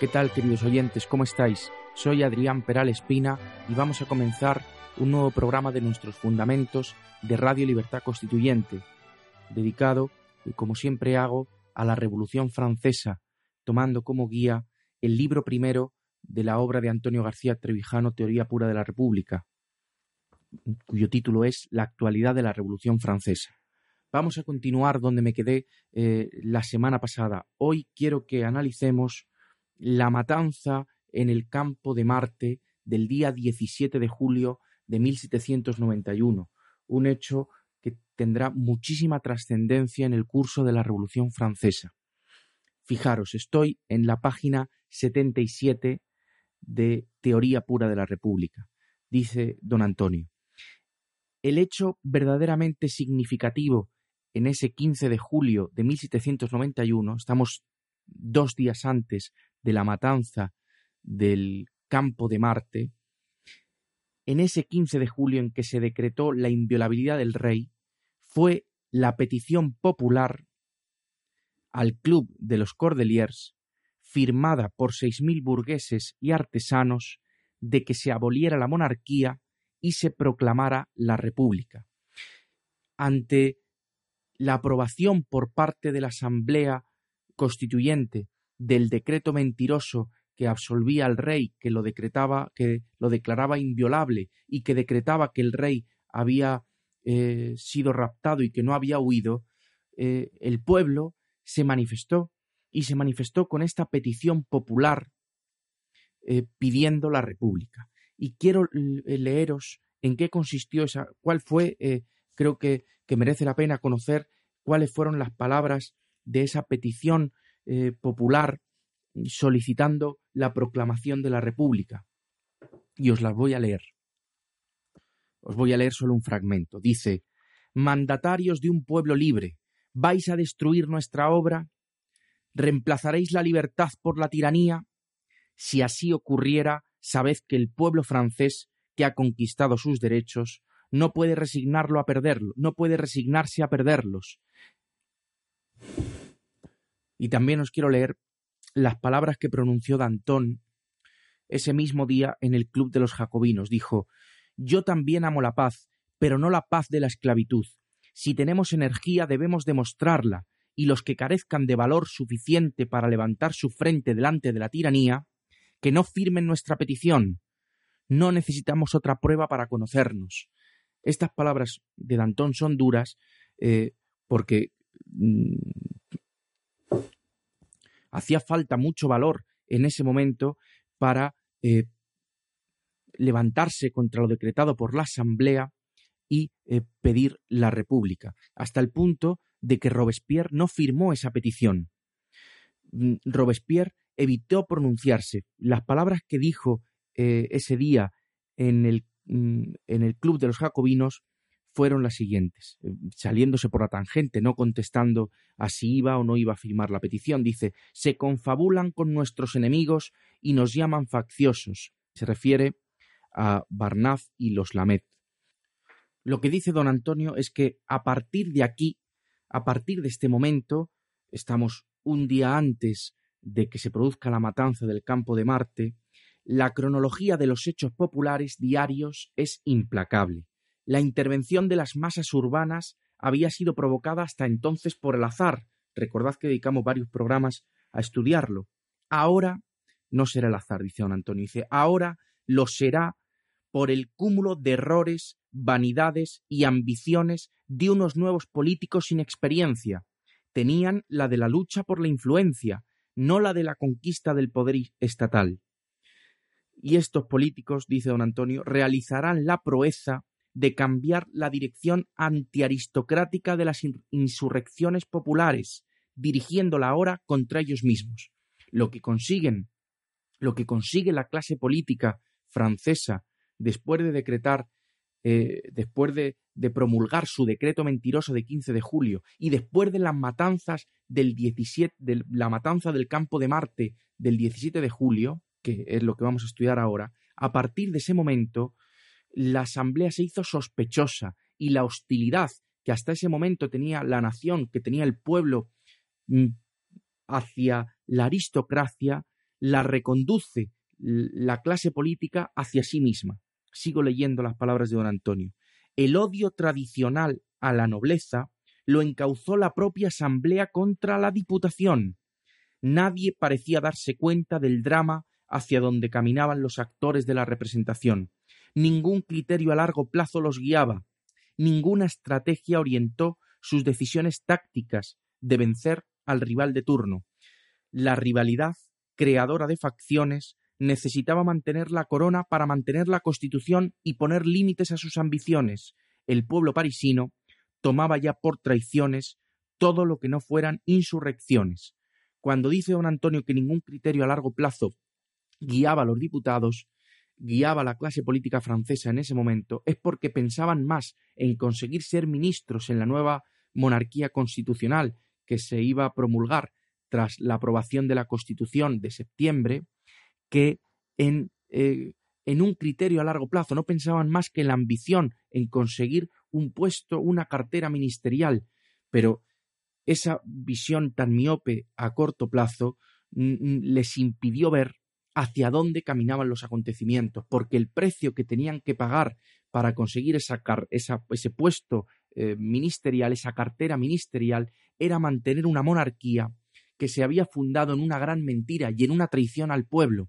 ¿Qué tal, queridos oyentes? ¿Cómo estáis? Soy Adrián Peral Espina y vamos a comenzar un nuevo programa de nuestros fundamentos de Radio Libertad Constituyente, dedicado, como siempre hago, a la Revolución Francesa, tomando como guía el libro primero de la obra de Antonio García Trevijano, Teoría Pura de la República, cuyo título es La actualidad de la Revolución Francesa. Vamos a continuar donde me quedé eh, la semana pasada. Hoy quiero que analicemos la matanza en el campo de Marte del día 17 de julio de 1791, un hecho que tendrá muchísima trascendencia en el curso de la Revolución Francesa. Fijaros, estoy en la página 77 de Teoría Pura de la República. Dice don Antonio, el hecho verdaderamente significativo en ese 15 de julio de 1791, estamos dos días antes de la matanza del campo de Marte, en ese 15 de julio en que se decretó la inviolabilidad del rey, fue la petición popular al Club de los Cordeliers, firmada por seis mil burgueses y artesanos, de que se aboliera la monarquía y se proclamara la República. Ante la aprobación por parte de la Asamblea Constituyente del decreto mentiroso que absolvía al rey, que lo decretaba, que lo declaraba inviolable y que decretaba que el rey había eh, sido raptado y que no había huido, eh, el pueblo se manifestó y se manifestó con esta petición popular eh, pidiendo la república. Y quiero leeros en qué consistió esa, cuál fue, creo que, que merece la pena conocer cuáles fueron las palabras de esa petición eh, popular solicitando la proclamación de la República. Y os las voy a leer. Os voy a leer solo un fragmento. Dice, Mandatarios de un pueblo libre, ¿vais a destruir nuestra obra? ¿Reemplazaréis la libertad por la tiranía? Si así ocurriera, sabed que el pueblo francés, que ha conquistado sus derechos, no puede resignarlo a perderlo, no puede resignarse a perderlos. Y también os quiero leer las palabras que pronunció Danton ese mismo día en el Club de los Jacobinos. Dijo, Yo también amo la paz, pero no la paz de la esclavitud. Si tenemos energía debemos demostrarla, y los que carezcan de valor suficiente para levantar su frente delante de la tiranía, que no firmen nuestra petición. No necesitamos otra prueba para conocernos. Estas palabras de Danton son duras eh, porque mm, hacía falta mucho valor en ese momento para eh, levantarse contra lo decretado por la Asamblea y eh, pedir la República, hasta el punto de que Robespierre no firmó esa petición. Mm, Robespierre evitó pronunciarse. Las palabras que dijo eh, ese día en el, mm, en el Club de los Jacobinos fueron las siguientes, eh, saliéndose por la tangente, no contestando a si iba o no iba a firmar la petición. Dice, se confabulan con nuestros enemigos y nos llaman facciosos. Se refiere a Barnaf y los Lamet. Lo que dice don Antonio es que a partir de aquí, a partir de este momento, estamos un día antes de que se produzca la matanza del campo de Marte, la cronología de los hechos populares diarios es implacable la intervención de las masas urbanas había sido provocada hasta entonces por el azar. Recordad que dedicamos varios programas a estudiarlo. Ahora no será el azar, dice don Antonio. Dice, ahora lo será por el cúmulo de errores, vanidades y ambiciones de unos nuevos políticos sin experiencia. Tenían la de la lucha por la influencia, no la de la conquista del poder estatal. y estos políticos, dice don Antonio, realizarán la proeza de cambiar la dirección antiaristocrática de las insurrecciones populares, dirigiéndola ahora contra ellos mismos. Lo que consiguen, lo que consigue la clase política francesa después de decretar, eh, después de, promulgar su decreto mentiroso de 15 de julio y después de las matanzas del 17, de la matanza del campo de Marte del 17 de julio, que es lo que vamos a estudiar ahora, a partir de ese momento la asamblea se hizo sospechosa y la hostilidad que hasta ese momento tenía la nación, que tenía el pueblo mm, hacia la aristocracia, la reconduce la clase política hacia sí misma. Sigo leyendo las palabras de don Antonio. El odio tradicional a la nobleza lo encauzó la propia asamblea contra la diputación. Nadie parecía darse cuenta del drama hacia donde caminaban los actores de la representación. Ningún criterio a largo plazo los guiaba. Ninguna estrategia orientó sus decisiones tácticas de vencer al rival de turno. La rivalidad, creadora de facciones, necesitaba mantener la corona para mantener la constitución y poner límites a sus ambiciones. El pueblo parisino tomaba ya por traiciones todo lo que no fueran insurrecciones. Cuando dice don Antonio que ningún criterio a largo plazo guiaba a los diputados, guiaba la clase política francesa en ese momento, es porque pensaban más en conseguir ser ministros en la nueva monarquía constitucional que se iba a promulgar tras la aprobación de la Constitución de septiembre, que en, eh, en un criterio a largo plazo, no pensaban más que en la ambición, en conseguir un puesto, una cartera ministerial, pero esa visión tan miope a corto plazo les impidió ver hacia dónde caminaban los acontecimientos, porque el precio que tenían que pagar para conseguir esa, ese puesto eh, ministerial, esa cartera ministerial, era mantener una monarquía que se había fundado en una gran mentira y en una traición al pueblo.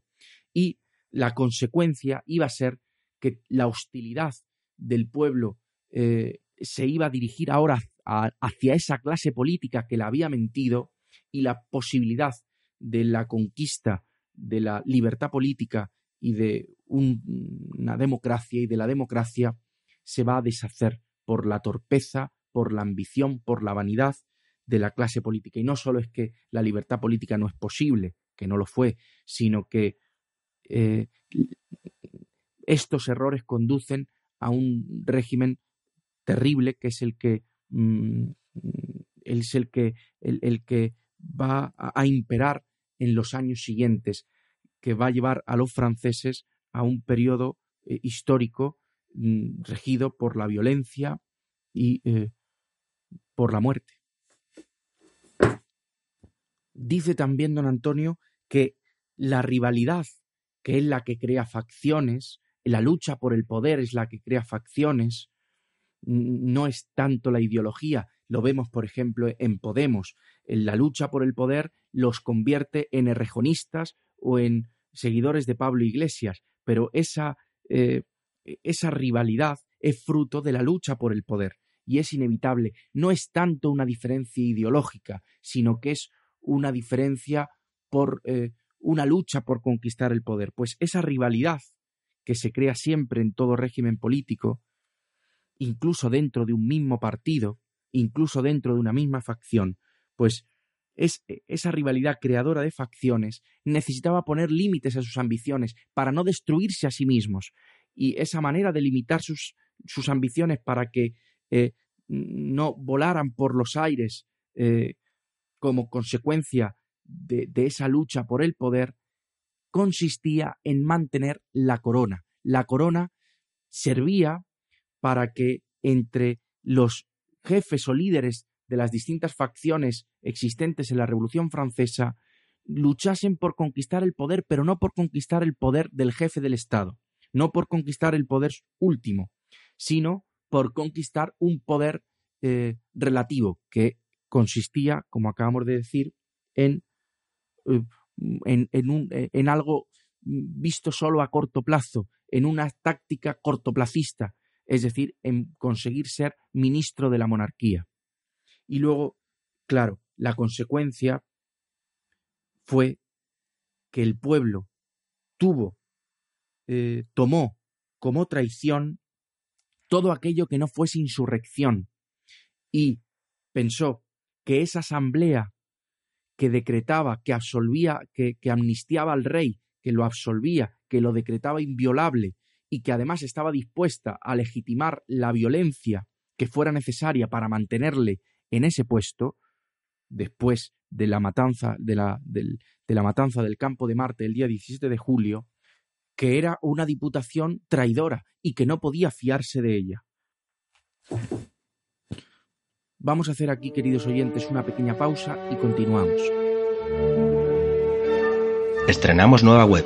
Y la consecuencia iba a ser que la hostilidad del pueblo eh, se iba a dirigir ahora hacia esa clase política que la había mentido y la posibilidad de la conquista de la libertad política y de una democracia y de la democracia se va a deshacer por la torpeza, por la ambición, por la vanidad de la clase política. Y no solo es que la libertad política no es posible, que no lo fue, sino que eh, estos errores conducen a un régimen terrible que es el que mm, es el que el, que va a imperar en los años siguientes, que va a llevar a los franceses a un periodo eh, histórico mm, regido por la violencia y eh, por la muerte. Dice también don Antonio que la rivalidad, que es la que crea facciones, la lucha por el poder es la que crea facciones, no es tanto la ideología, lo vemos, por ejemplo, en Podemos. En la lucha por el poder los convierte en errejonistas o en seguidores de Pablo Iglesias, pero esa, eh, esa rivalidad es fruto de la lucha por el poder y es inevitable. No es tanto una diferencia ideológica, sino que es una diferencia por eh, una lucha por conquistar el poder. Pues esa rivalidad que se crea siempre en todo régimen político, incluso dentro de un mismo partido, incluso dentro de una misma facción, pues es, e, esa rivalidad creadora de facciones necesitaba poner límites a sus ambiciones para no destruirse a sí mismos. Y esa manera de limitar sus, sus ambiciones para que eh, no volaran por los aires eh, como consecuencia de, de esa lucha por el poder, consistía en mantener la corona. La corona servía para que entre los jefes o líderes de las distintas facciones existentes en la Revolución Francesa luchasen por conquistar el poder, pero no por conquistar el poder del jefe del Estado, no por conquistar el poder último, sino por conquistar un poder eh, relativo que consistía, como acabamos de decir, en, eh, en, eh, en algo visto solo a corto plazo, en una táctica cortoplacista, es decir, en conseguir ser ministro de la monarquía. Y luego, claro, la consecuencia fue que el pueblo tuvo eh, tomó como traición todo aquello que no fuese insurrección y pensó que esa asamblea que decretaba, que absolvía, que, que amnistiaba al rey, que lo absolvía, que lo decretaba inviolable y que además estaba dispuesta a legitimar la violencia que fuera necesaria para mantenerle en ese puesto, después de la matanza, de la, del, de la matanza del campo de Marte el día 17 de julio, que era una diputación traidora y que no podía fiarse de ella. Vamos a hacer aquí, queridos oyentes, una pequeña pausa y continuamos. Estrenamos nueva web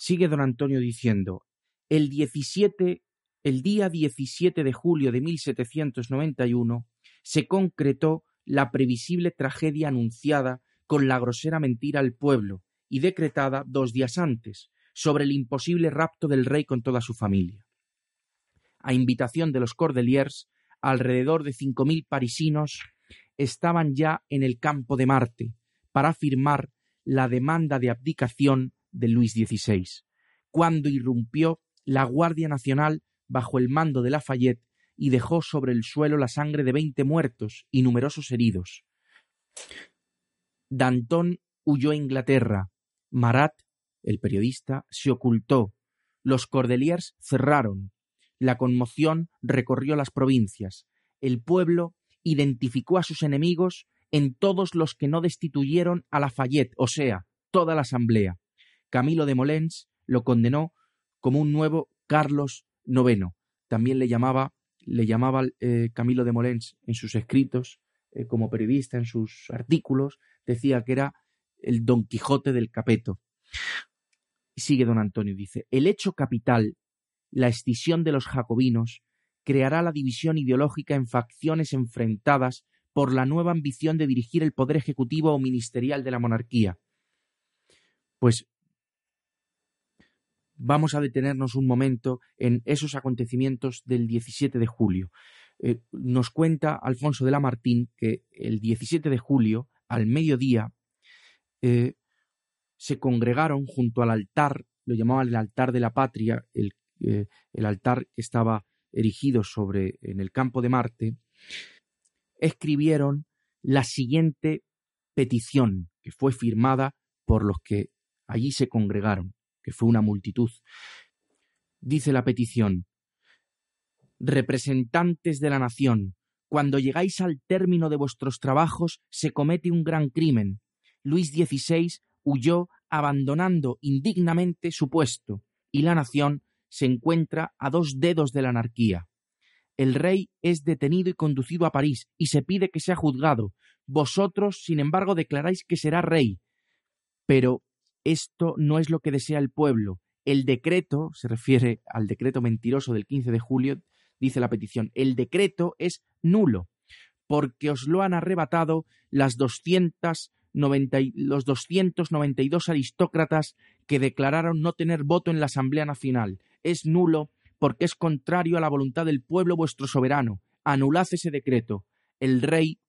Sigue don Antonio diciendo, el 17, el día 17 de julio de 1791 se concretó la previsible tragedia anunciada con la grosera mentira al pueblo y decretada dos días antes, sobre el imposible rapto del rey con toda su familia. A invitación de los Cordeliers, alrededor de cinco mil parisinos estaban ya en el campo de Marte para firmar la demanda de abdicación de Luis XVI, cuando irrumpió la Guardia Nacional bajo el mando de Lafayette y dejó sobre el suelo la sangre de veinte muertos y numerosos heridos. Danton huyó a Inglaterra, Marat el periodista se ocultó. Los Cordeliers cerraron. La conmoción recorrió las provincias. El pueblo identificó a sus enemigos en todos los que no destituyeron a Lafayette, o sea, toda la asamblea. Camilo de Molens lo condenó como un nuevo Carlos IX. También le llamaba, le llamaba eh, Camilo de Molens en sus escritos, eh, como periodista, en sus artículos, decía que era el Don Quijote del Capeto. Y sigue don Antonio, dice, el hecho capital, la escisión de los jacobinos, creará la división ideológica en facciones enfrentadas por la nueva ambición de dirigir el poder ejecutivo o ministerial de la monarquía. Pues vamos a detenernos un momento en esos acontecimientos del 17 de julio. Eh, nos cuenta Alfonso de Lamartín que el 17 de julio, al mediodía, eh, se congregaron junto al altar, lo llamaban el altar de la patria, el, eh, el altar que estaba erigido sobre en el campo de Marte, escribieron la siguiente petición que fue firmada por los que allí se congregaron, que fue una multitud. Dice la petición, representantes de la nación, cuando llegáis al término de vuestros trabajos se comete un gran crimen. Luis XVI huyó abandonando indignamente su puesto, y la nación se encuentra a dos dedos de la anarquía. El rey es detenido y conducido a París, y se pide que sea juzgado. Vosotros, sin embargo, declaráis que será rey. Pero esto no es lo que desea el pueblo. El decreto, se refiere al decreto mentiroso del 15 de julio, dice la petición, el decreto es nulo, porque os lo han arrebatado las doscientas los 292 aristócratas que declararon no tener voto en la Asamblea Nacional. Es nulo porque es contrario a la voluntad del pueblo vuestro soberano. Anulad ese decreto. El rey,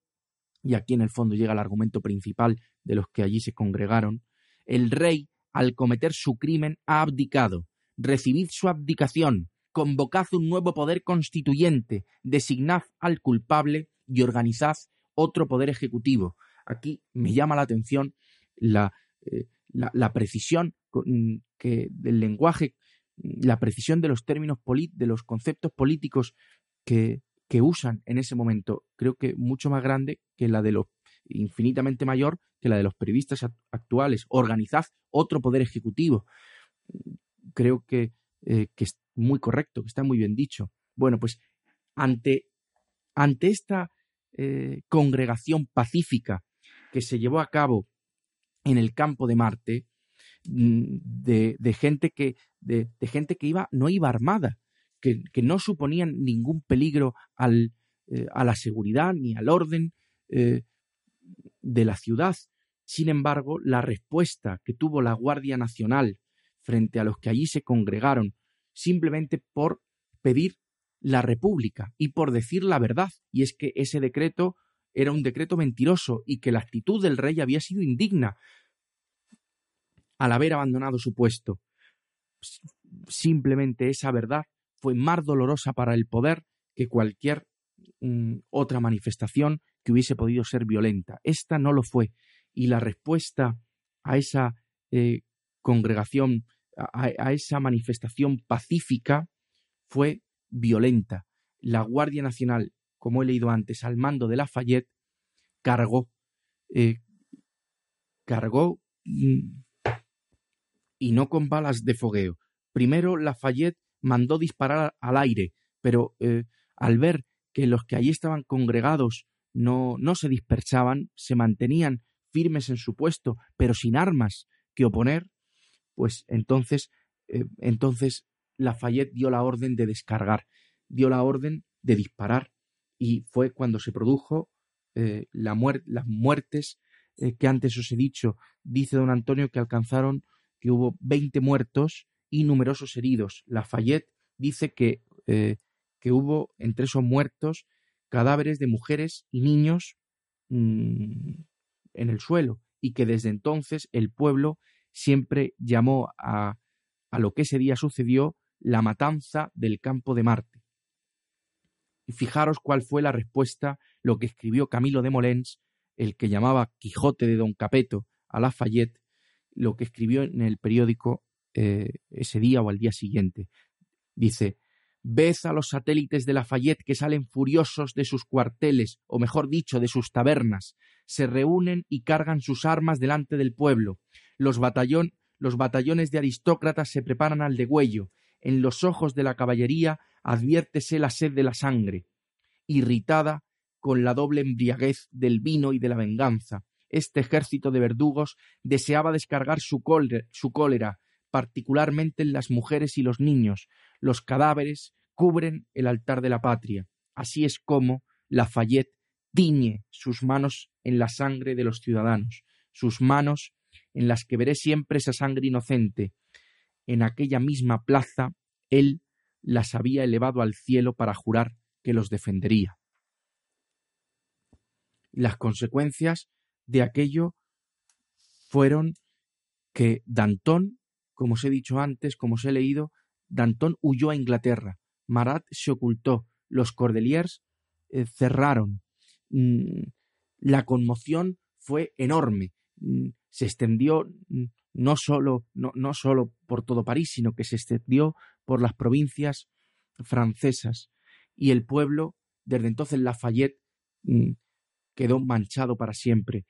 y aquí en el fondo llega el argumento principal de los que allí se congregaron, el rey, al cometer su crimen, ha abdicado. Recibid su abdicación, convocad un nuevo poder constituyente, designad al culpable y organizad otro poder ejecutivo. Aquí me llama la atención la, eh, precisión del lenguaje, la precisión de los términos, de los conceptos políticos que, que usan en ese momento. Creo que mucho más grande que la de los infinitamente mayor que la de los periodistas actuales. Organizad otro poder ejecutivo. Creo que, eh, que, es muy correcto, que está muy bien dicho. Bueno, pues ante, ante esta eh, congregación pacífica que se llevó a cabo en el campo de Marte, mm, de, gente que, de, gente que iba, no iba armada, que, no suponían ningún peligro al, eh, a la seguridad ni al orden de la ciudad. Sin embargo, la respuesta que tuvo la Guardia Nacional frente a los que allí se congregaron, simplemente por pedir la República y por decir la verdad, y es que ese decreto era un decreto mentiroso y que la actitud del rey había sido indigna al haber abandonado su puesto. Simplemente esa verdad fue más dolorosa para el poder que cualquier mm, otra manifestación que hubiese podido ser violenta. Esta no lo fue. Y la respuesta a esa eh, congregación, a, esa manifestación pacífica, fue violenta. La Guardia Nacional, como he leído antes, al mando de Lafayette, cargó, eh, cargó y no con balas de fogueo. Primero Lafayette mandó disparar al aire, pero eh, al ver que los que allí estaban congregados no, no se dispersaban, se mantenían firmes en su puesto, pero sin armas que oponer, pues entonces, eh, entonces Lafayette dio la orden de descargar, dio la orden de disparar, y fue cuando se produjo eh, la las muertes eh, que antes os he dicho. Dice don Antonio que alcanzaron que hubo 20 muertos y numerosos heridos. Lafayette dice que, que hubo entre esos muertos cadáveres de mujeres y niños mm, en el suelo y que desde entonces el pueblo siempre llamó a, a lo que ese día sucedió la matanza del campo de Marte. Y fijaros cuál fue la respuesta, lo que escribió Camilo de Molens, el que llamaba Quijote de Don Capeto a Lafayette, lo que escribió en el periódico eh, ese día o al día siguiente. Dice, Ved a los satélites de Lafayette que salen furiosos de sus cuarteles, o mejor dicho, de sus tabernas, se reúnen y cargan sus armas delante del pueblo. Los, los batallones de aristócratas se preparan al degüello. En los ojos de la caballería adviértese la sed de la sangre. Irritada con la doble embriaguez del vino y de la venganza, este ejército de verdugos deseaba descargar su cólera particularmente en las mujeres y los niños, los cadáveres cubren el altar de la patria. Así es como Lafayette tiñe sus manos en la sangre de los ciudadanos, sus manos en las que veré siempre esa sangre inocente. En aquella misma plaza él las había elevado al cielo para jurar que los defendería. Las consecuencias de aquello fueron que Danton, como os he dicho antes, como os he leído, Danton huyó a Inglaterra, Marat se ocultó, los Cordeliers eh, cerraron. Mm, la conmoción fue enorme. Mm, se extendió mm, no solo, no, no solo por todo París, sino que se extendió por las provincias francesas. Y el pueblo, desde entonces Lafayette, quedó manchado para siempre.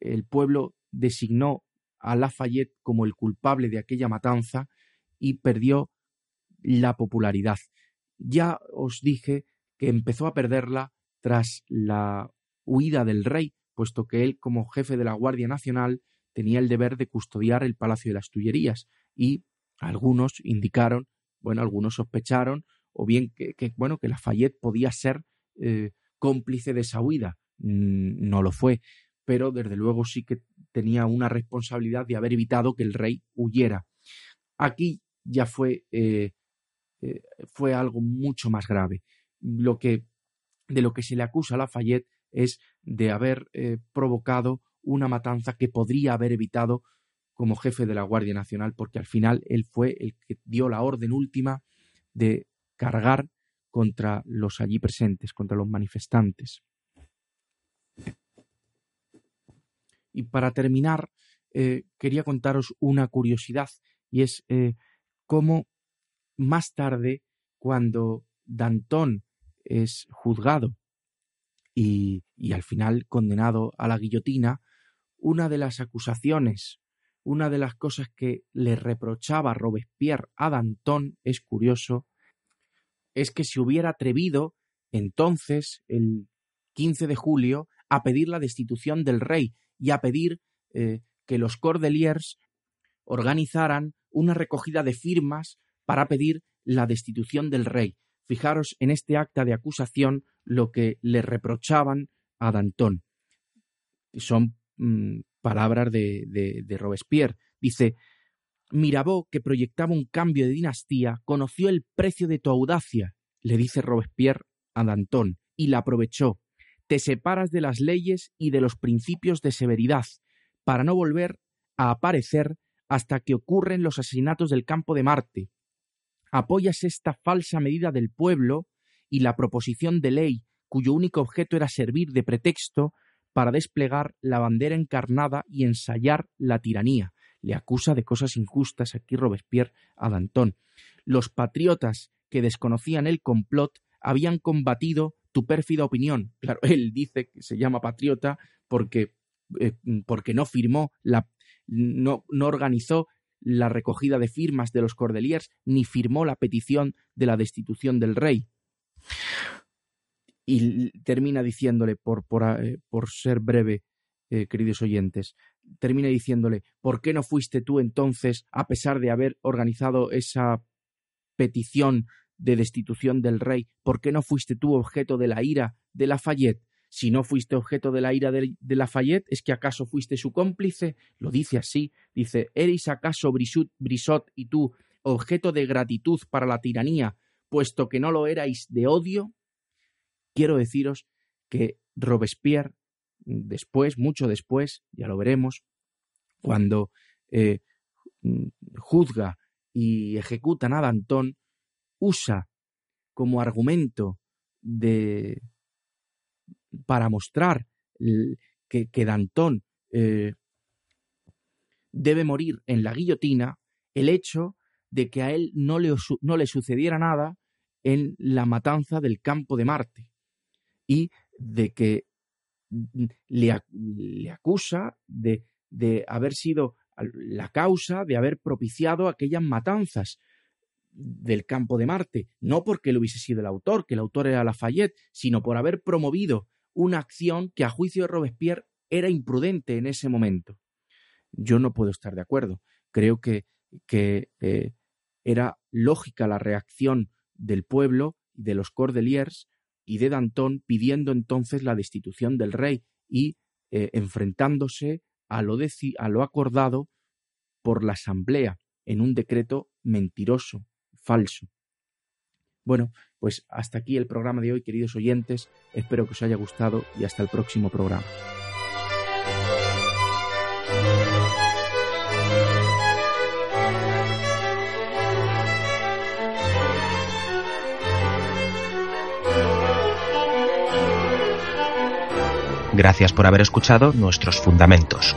El pueblo designó a Lafayette como el culpable de aquella matanza y perdió la popularidad. Ya os dije que empezó a perderla tras la huida del rey, puesto que él, como jefe de la Guardia Nacional, tenía el deber de custodiar el Palacio de las Tullerías, y algunos indicaron, bueno, algunos sospecharon, o bien que, bueno, que Lafayette podía ser eh, cómplice de esa huida. No lo fue, pero desde luego sí que tenía una responsabilidad de haber evitado que el rey huyera. Aquí ya fue eh, eh, fue algo mucho más grave. Lo que, de lo que se le acusa a Lafayette es de haber eh, provocado una matanza que podría haber evitado como jefe de la Guardia Nacional, porque al final él fue el que dio la orden última de cargar contra los allí presentes, contra los manifestantes. Y para terminar, eh, quería contaros una curiosidad, y es cómo más tarde, cuando Danton es juzgado y, al final condenado a la guillotina, una de las acusaciones, una de las cosas que le reprochaba Robespierre a Danton, es curioso, es que se hubiera atrevido entonces, el 15 de julio, a pedir la destitución del rey y a pedir eh, que los Cordeliers organizaran una recogida de firmas para pedir la destitución del rey. Fijaros en este acta de acusación lo que le reprochaban a Danton. Son mm, palabras de, de Robespierre. Dice, Mirabeau, que proyectaba un cambio de dinastía, conoció el precio de tu audacia, le dice Robespierre a Danton, y la aprovechó. Te separas de las leyes y de los principios de severidad, para no volver a aparecer hasta que ocurren los asesinatos del campo de Marte. Apoyas esta falsa medida del pueblo y la proposición de ley cuyo único objeto era servir de pretexto para desplegar la bandera encarnada y ensayar la tiranía. Le acusa de cosas injustas aquí Robespierre a Danton. Los patriotas que desconocían el complot habían combatido tu pérfida opinión. Claro, él dice que se llama patriota porque, eh, porque no firmó, la, no, no organizó la recogida de firmas de los Cordeliers ni firmó la petición de la destitución del rey. Y termina diciéndole, por, por, eh, por ser breve, eh, queridos oyentes, termina diciéndole, ¿por qué no fuiste tú entonces, a pesar de haber organizado esa petición de destitución del rey, ¿por qué no fuiste tú objeto de la ira de Lafayette? Si no fuiste objeto de la ira de, Lafayette, ¿es que acaso fuiste su cómplice? Lo dice así, dice, ¿eres acaso Brissot y tú objeto de gratitud para la tiranía, puesto que no lo erais de odio? Quiero deciros que Robespierre, después, mucho después, ya lo veremos, cuando eh, juzga y ejecutan a Danton, usa como argumento de para mostrar que, que Danton eh, debe morir en la guillotina el hecho de que a él no le, no le sucediera nada en la matanza del campo de Marte y de que le, le acusa de, de haber sido la causa de haber propiciado aquellas matanzas del campo de Marte, no porque él hubiese sido el autor, que el autor era Lafayette, sino por haber promovido una acción que a juicio de Robespierre era imprudente en ese momento. Yo no puedo estar de acuerdo. Creo que, que eh, era lógica la reacción del pueblo, de los Cordeliers y de Danton pidiendo entonces la destitución del rey y eh, enfrentándose a lo, a lo acordado por la Asamblea en un decreto mentiroso, falso. Bueno, pues hasta aquí el programa de hoy, queridos oyentes. Espero que os haya gustado y hasta el próximo programa. Gracias por haber escuchado nuestros fundamentos.